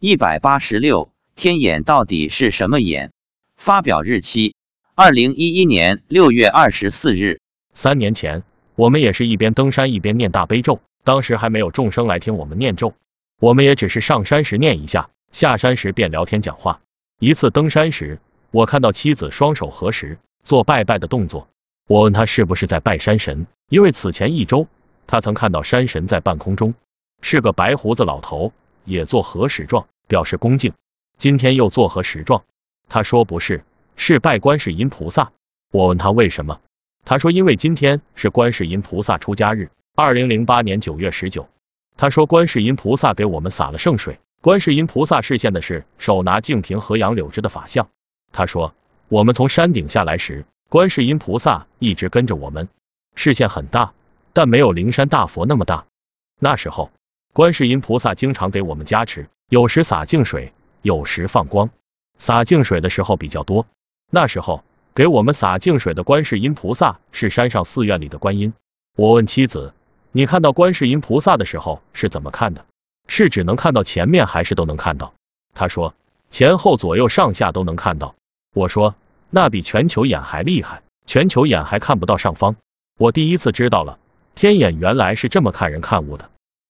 一百八十六，天眼到底是什么眼？发表日期：二零一一年六月二十四日。三年前，我们也是一边登山一边念大悲咒，当时还没有众生来听我们念咒，我们也只是上山时念一下，下山时便聊天讲话。一次登山时，我看到妻子双手合十做拜拜的动作，我问他是不是在拜山神，因为此前一周他曾看到山神在半空中，是个白胡子老头。也做合十状，表示恭敬。今天又做合十状，他说不是，是拜观世音菩萨。我问他为什么，他说因为今天是观世音菩萨出家日，二零零八年九月十九。他说观世音菩萨给我们洒了圣水，观世音菩萨示现的是手拿净瓶和杨柳枝的法相。他说我们从山顶下来时，观世音菩萨一直跟着我们，视线很大，但没有灵山大佛那么大。那时候。观世音菩萨经常给我们加持，有时洒净水，有时放光。洒净水的时候比较多。那时候给我们洒净水的观世音菩萨是山上寺院里的观音。我问妻子，你看到观世音菩萨的时候是怎么看的？是只能看到前面，还是都能看到？他说前后左右上下都能看到。我说那比全球眼还厉害，全球眼还看不到上方。我第一次知道了天眼原来是这么看人看物的。